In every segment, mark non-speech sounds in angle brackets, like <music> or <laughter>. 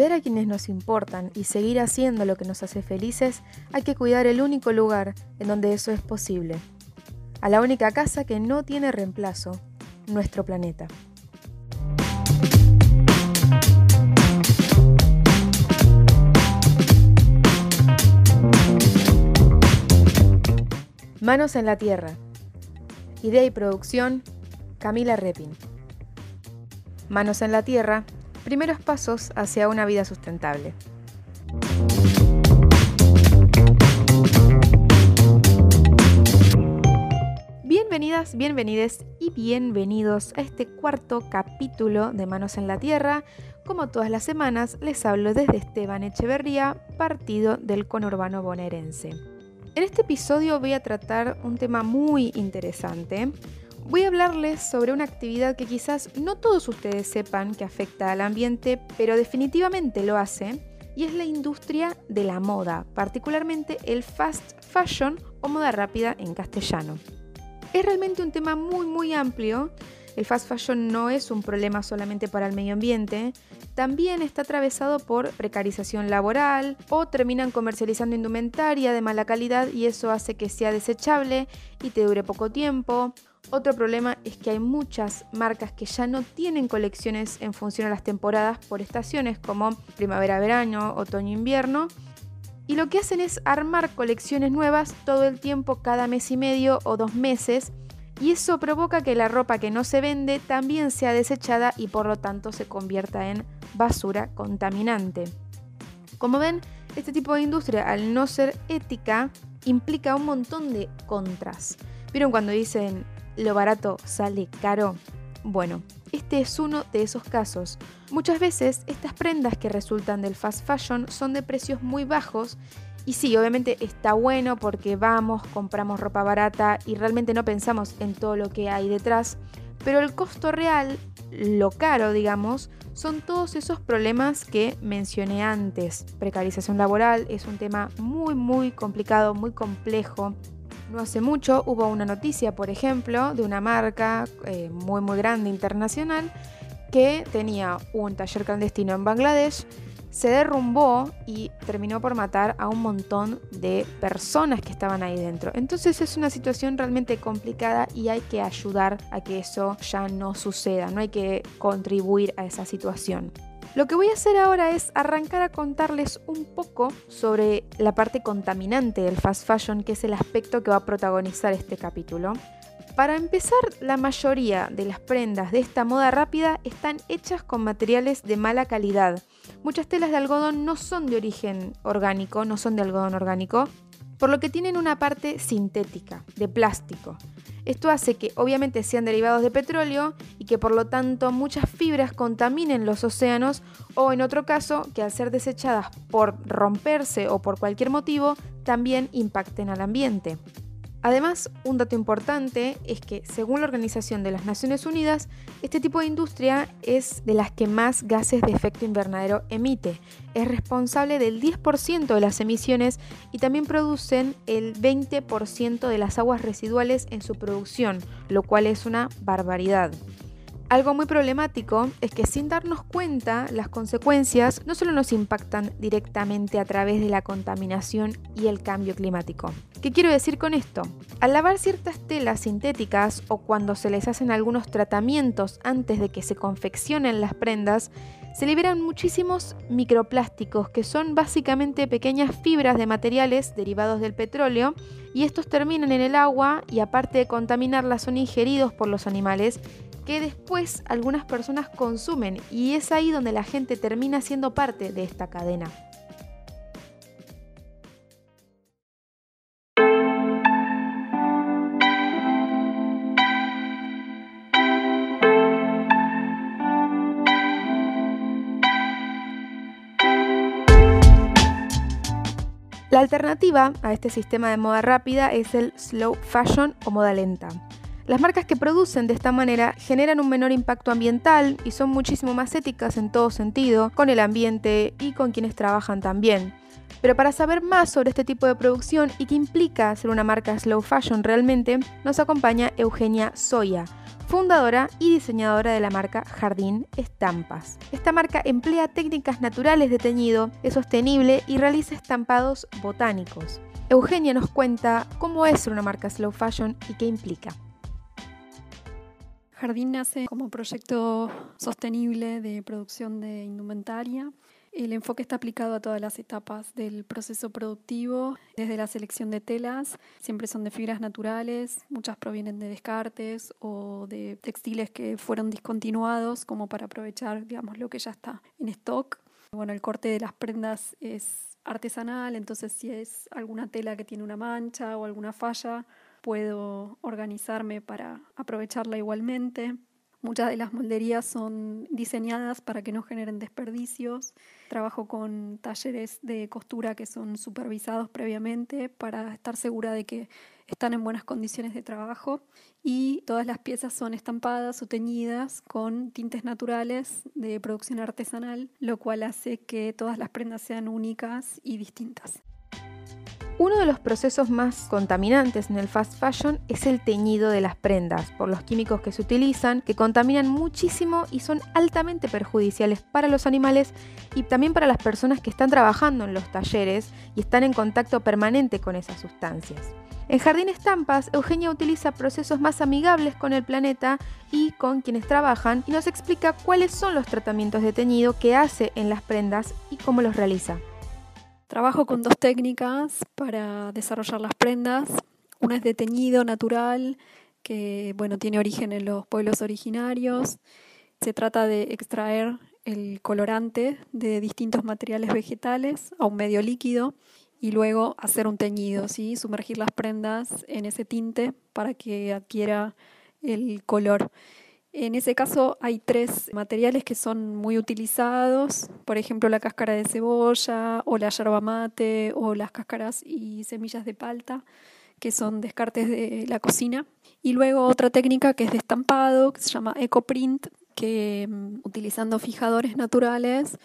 Cuidar a quienes nos importan y seguir haciendo lo que nos hace felices, hay que cuidar el único lugar en donde eso es posible. A la única casa que no tiene reemplazo, nuestro planeta. Manos en la Tierra. Idea y producción, Camila Repin. Manos en la Tierra, primeros pasos hacia una vida sustentable. Bienvenidas, bienvenides y bienvenidos a este cuarto capítulo de Manos en la Tierra. Como todas las semanas, les hablo desde Esteban Echeverría, partido del conurbano bonaerense. En este episodio voy a tratar un tema muy interesante. Voy a hablarles sobre una actividad que quizás no todos ustedes sepan que afecta al ambiente, pero definitivamente lo hace, y es la industria de la moda, particularmente el fast fashion o moda rápida en castellano. Es realmente un tema muy muy amplio. El fast fashion no es un problema solamente para el medio ambiente, también está atravesado por precarización laboral o terminan comercializando indumentaria de mala calidad y eso hace que sea desechable y te dure poco tiempo. Otro problema es que hay muchas marcas que ya no tienen colecciones en función a las temporadas por estaciones como primavera-verano, otoño-invierno. Y lo que hacen es armar colecciones nuevas todo el tiempo, cada mes y medio o dos meses, y eso provoca que la ropa que no se vende también sea desechada y por lo tanto se convierta en basura contaminante. Como ven, este tipo de industria, al no ser ética, implica un montón de contras. ¿Vieron cuando dicen lo barato sale caro? Bueno, este es uno de esos casos. Muchas veces estas prendas que resultan del fast fashion son de precios muy bajos y sí, obviamente está bueno porque vamos, compramos ropa barata y realmente no pensamos en todo lo que hay detrás, pero el costo real, lo caro digamos, son todos esos problemas que mencioné antes. Precarización laboral es un tema muy muy complicado, muy complejo. No hace mucho hubo una noticia, por ejemplo, de una marca eh, muy muy grande internacional que tenía un taller clandestino en Bangladesh se derrumbó y terminó por matar a un montón de personas que estaban ahí dentro. Entonces es una situación realmente complicada y hay que ayudar a que eso ya no suceda, no hay que contribuir a esa situación. Lo que voy a hacer ahora es arrancar a contarles un poco sobre la parte contaminante del fast fashion, que es el aspecto que va a protagonizar este capítulo. Para empezar, la mayoría de las prendas de esta moda rápida están hechas con materiales de mala calidad. Muchas telas de algodón no son de origen orgánico, no son de algodón orgánico, por lo que tienen una parte sintética, de plástico. Esto hace que obviamente sean derivados de petróleo y que por lo tanto muchas fibras contaminen los océanos o en otro caso que al ser desechadas por romperse o por cualquier motivo también impacten al ambiente. Además, un dato importante es que, según la Organización de las Naciones Unidas, este tipo de industria es de las que más gases de efecto invernadero emite. Es responsable del 10% de las emisiones y también producen el 20% de las aguas residuales en su producción, lo cual es una barbaridad. Algo muy problemático es que sin darnos cuenta, las consecuencias no solo nos impactan directamente a través de la contaminación y el cambio climático. ¿Qué quiero decir con esto? Al lavar ciertas telas sintéticas o cuando se les hacen algunos tratamientos antes de que se confeccionen las prendas, se liberan muchísimos microplásticos que son básicamente pequeñas fibras de materiales derivados del petróleo y estos terminan en el agua y aparte de contaminarla son ingeridos por los animales que después algunas personas consumen y es ahí donde la gente termina siendo parte de esta cadena. La alternativa a este sistema de moda rápida es el slow fashion o moda lenta. Las marcas que producen de esta manera generan un menor impacto ambiental y son muchísimo más éticas en todo sentido, con el ambiente y con quienes trabajan también. Pero para saber más sobre este tipo de producción y qué implica ser una marca slow fashion realmente, nos acompaña Eugenia Soya, fundadora y diseñadora de la marca Jardín Estampas. Esta marca emplea técnicas naturales de teñido, es sostenible y realiza estampados botánicos. Eugenia nos cuenta cómo es ser una marca slow fashion y qué implica. Jardín nace como proyecto sostenible de producción de indumentaria el enfoque está aplicado a todas las etapas del proceso productivo, desde la selección de telas, siempre son de fibras naturales, muchas provienen de descartes o de textiles que fueron discontinuados como para aprovechar, digamos, lo que ya está en stock. Bueno, el corte de las prendas es artesanal, entonces si es alguna tela que tiene una mancha o alguna falla, puedo organizarme para aprovecharla igualmente. Muchas de las molderías son diseñadas para que no generen desperdicios. Trabajo con talleres de costura que son supervisados previamente para estar segura de que están en buenas condiciones de trabajo. Y todas las piezas son estampadas o teñidas con tintes naturales de producción artesanal, lo cual hace que todas las prendas sean únicas y distintas. Uno de los procesos más contaminantes en el fast fashion es el teñido de las prendas, por los químicos que se utilizan, que contaminan muchísimo y son altamente perjudiciales para los animales y también para las personas que están trabajando en los talleres y están en contacto permanente con esas sustancias. En Jardín Estampas, Eugenia utiliza procesos más amigables con el planeta y con quienes trabajan y nos explica cuáles son los tratamientos de teñido que hace en las prendas y cómo los realiza. Trabajo con dos técnicas para desarrollar las prendas. Una es de teñido natural, que bueno, tiene origen en los pueblos originarios. Se trata de extraer el colorante de distintos materiales vegetales a un medio líquido y luego hacer un teñido, ¿sí? sumergir las prendas en ese tinte para que adquiera el color. En ese caso hay tres materiales que son muy utilizados, por ejemplo la cáscara de cebolla o la yerba mate o las cáscaras y semillas de palta, que son descartes de la cocina. Y luego otra técnica que es de estampado, que se llama ecoprint, que mm, utilizando fijadores naturales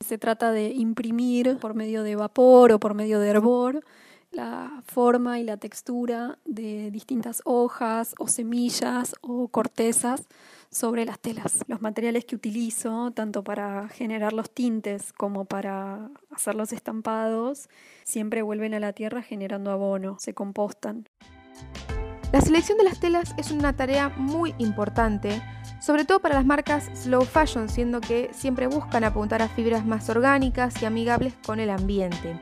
se trata de imprimir por medio de vapor o por medio de hervor la forma y la textura de distintas hojas o semillas o cortezas sobre las telas. Los materiales que utilizo, tanto para generar los tintes como para hacer los estampados, siempre vuelven a la tierra generando abono, se compostan. La selección de las telas es una tarea muy importante, sobre todo para las marcas slow fashion, siendo que siempre buscan apuntar a fibras más orgánicas y amigables con el ambiente.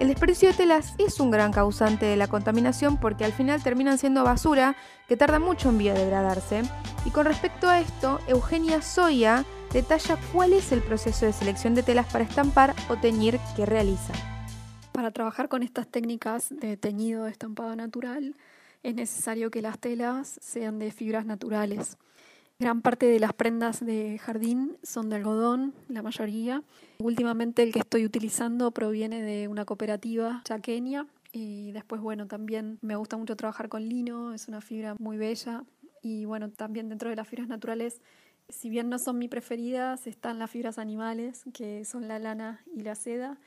El desperdicio de telas es un gran causante de la contaminación porque al final terminan siendo basura que tarda mucho en biodegradarse. Y con respecto a esto, Eugenia Soya detalla cuál es el proceso de selección de telas para estampar o teñir que realiza. Para trabajar con estas técnicas de teñido de estampado natural, es necesario que las telas sean de fibras naturales. Gran parte de las prendas de jardín son de algodón, la mayoría. Últimamente el que estoy utilizando proviene de una cooperativa chaqueña y después, bueno, también me gusta mucho trabajar con lino, es una fibra muy bella y bueno, también dentro de las fibras naturales, si bien no son mi preferidas, están las fibras animales, que son la lana y la seda.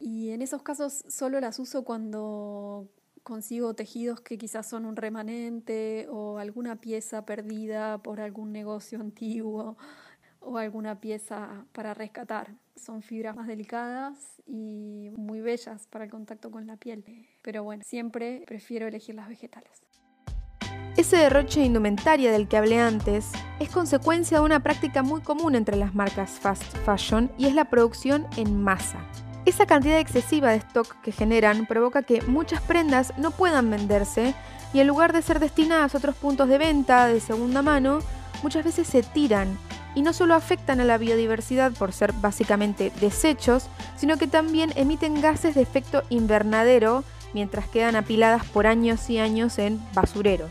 Y en esos casos solo las uso cuando consigo tejidos que quizás son un remanente o alguna pieza perdida por algún negocio <laughs> antiguo o alguna pieza para rescatar. Son fibras más delicadas y muy bellas para el contacto con la piel. Pero bueno, siempre prefiero elegir las vegetales. Ese derroche de indumentaria del que hablé antes es consecuencia de una práctica muy común entre las marcas fast fashion y es la producción en masa. Esa cantidad excesiva de stock que generan provoca que muchas prendas no puedan venderse y en lugar de ser destinadas a otros puntos de venta de segunda mano, muchas veces se tiran y no solo afectan a la biodiversidad por ser básicamente desechos, sino que también emiten gases de efecto invernadero mientras quedan apiladas por años y años en basureros.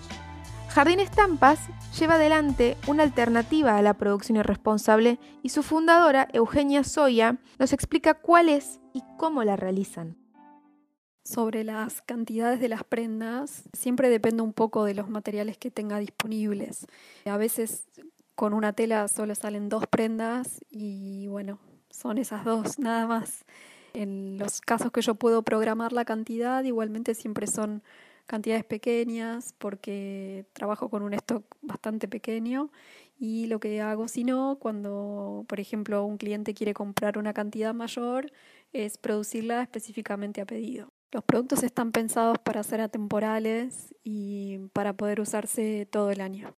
Jardín Estampas lleva adelante una alternativa a la producción irresponsable y su fundadora, Eugenia Soya, nos explica cuál es y cómo la realizan. Sobre las cantidades de las prendas, siempre depende un poco de los materiales que tenga disponibles. A veces con una tela solo salen dos prendas y bueno, son esas dos, nada más. En los casos que yo puedo programar la cantidad, igualmente siempre son cantidades pequeñas porque trabajo con un stock bastante pequeño y lo que hago si no, cuando por ejemplo un cliente quiere comprar una cantidad mayor, es producirla específicamente a pedido. Los productos están pensados para ser atemporales y para poder usarse todo el año.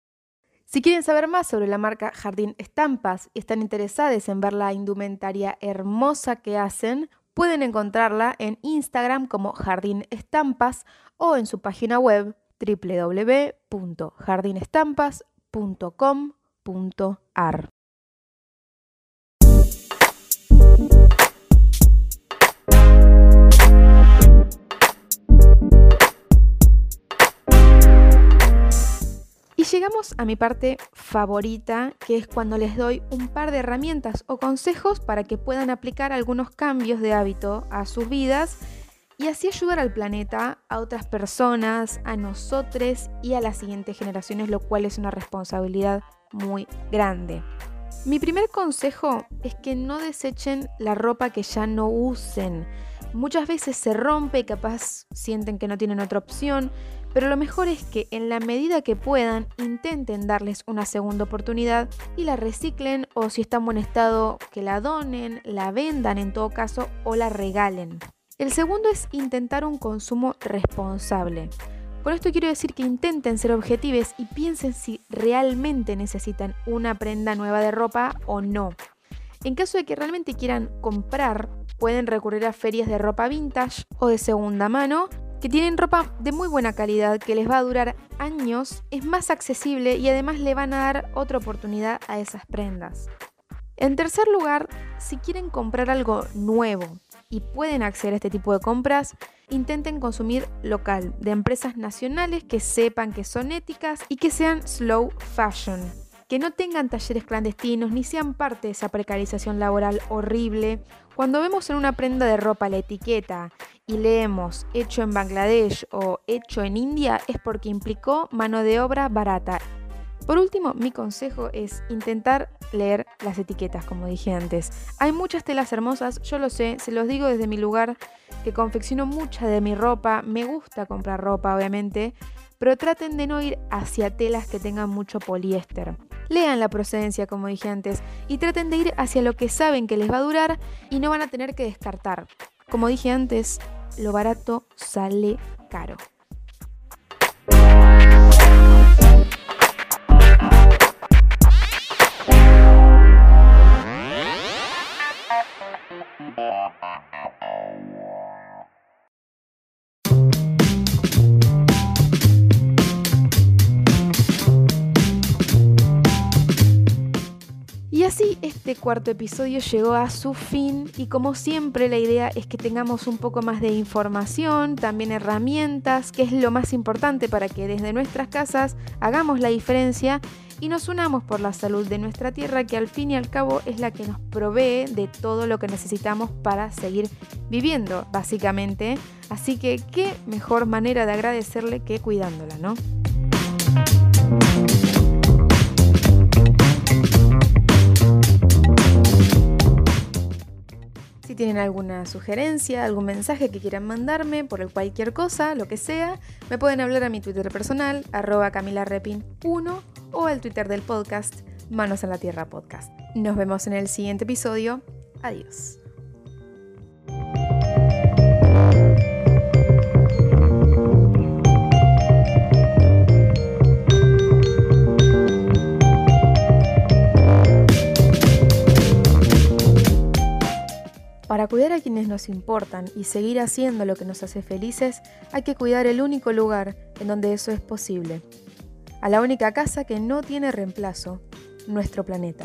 Si quieren saber más sobre la marca Jardín Estampas y están interesados en ver la indumentaria hermosa que hacen, pueden encontrarla en Instagram como Jardín Estampas o en su página web www.jardinestampas.com.ar. llegamos a mi parte favorita, que es cuando les doy un par de herramientas o consejos para que puedan aplicar algunos cambios de hábito a sus vidas y así ayudar al planeta, a otras personas, a nosotros y a las siguientes generaciones, lo cual es una responsabilidad muy grande. Mi primer consejo es que no desechen la ropa que ya no usen. Muchas veces se rompe capaz sienten que no tienen otra opción, pero lo mejor es que en la medida que puedan intenten darles una segunda oportunidad y la reciclen o si está en buen estado que la donen, la vendan en todo caso o la regalen. El segundo es intentar un consumo responsable. Con esto quiero decir que intenten ser objetivos y piensen si realmente necesitan una prenda nueva de ropa o no. En caso de que realmente quieran comprar, pueden recurrir a ferias de ropa vintage o de segunda mano que tienen ropa de muy buena calidad que les va a durar años, es más accesible y además le van a dar otra oportunidad a esas prendas. En tercer lugar, si quieren comprar algo nuevo y pueden acceder a este tipo de compras, intenten consumir local, de empresas nacionales que sepan que son éticas y que sean slow fashion que no tengan talleres clandestinos ni sean parte de esa precarización laboral horrible. Cuando vemos en una prenda de ropa la etiqueta y leemos hecho en Bangladesh o hecho en India es porque implicó mano de obra barata. Por último, mi consejo es intentar leer las etiquetas, como dije antes. Hay muchas telas hermosas, yo lo sé, se los digo desde mi lugar que confecciono mucha de mi ropa, me gusta comprar ropa obviamente, pero traten de no ir hacia telas que tengan mucho poliéster. Lean la procedencia, como dije antes, y traten de ir hacia lo que saben que les va a durar y no van a tener que descartar. Como dije antes, lo barato sale caro. Cuarto episodio llegó a su fin y como siempre la idea es que tengamos un poco más de información, también herramientas, que es lo más importante para que desde nuestras casas hagamos la diferencia y nos unamos por la salud de nuestra tierra que al fin y al cabo es la que nos provee de todo lo que necesitamos para seguir viviendo básicamente. Así que qué mejor manera de agradecerle que cuidándola, ¿no? Tienen alguna sugerencia, algún mensaje que quieran mandarme por cualquier cosa, lo que sea, me pueden hablar a mi Twitter personal, arroba camilarepin1 o al Twitter del podcast, Manos en la Tierra Podcast. Nos vemos en el siguiente episodio. Adiós. Para cuidar a quienes nos importan y seguir haciendo lo que nos hace felices, hay que cuidar el único lugar en donde eso es posible. A la única casa que no tiene reemplazo, nuestro planeta.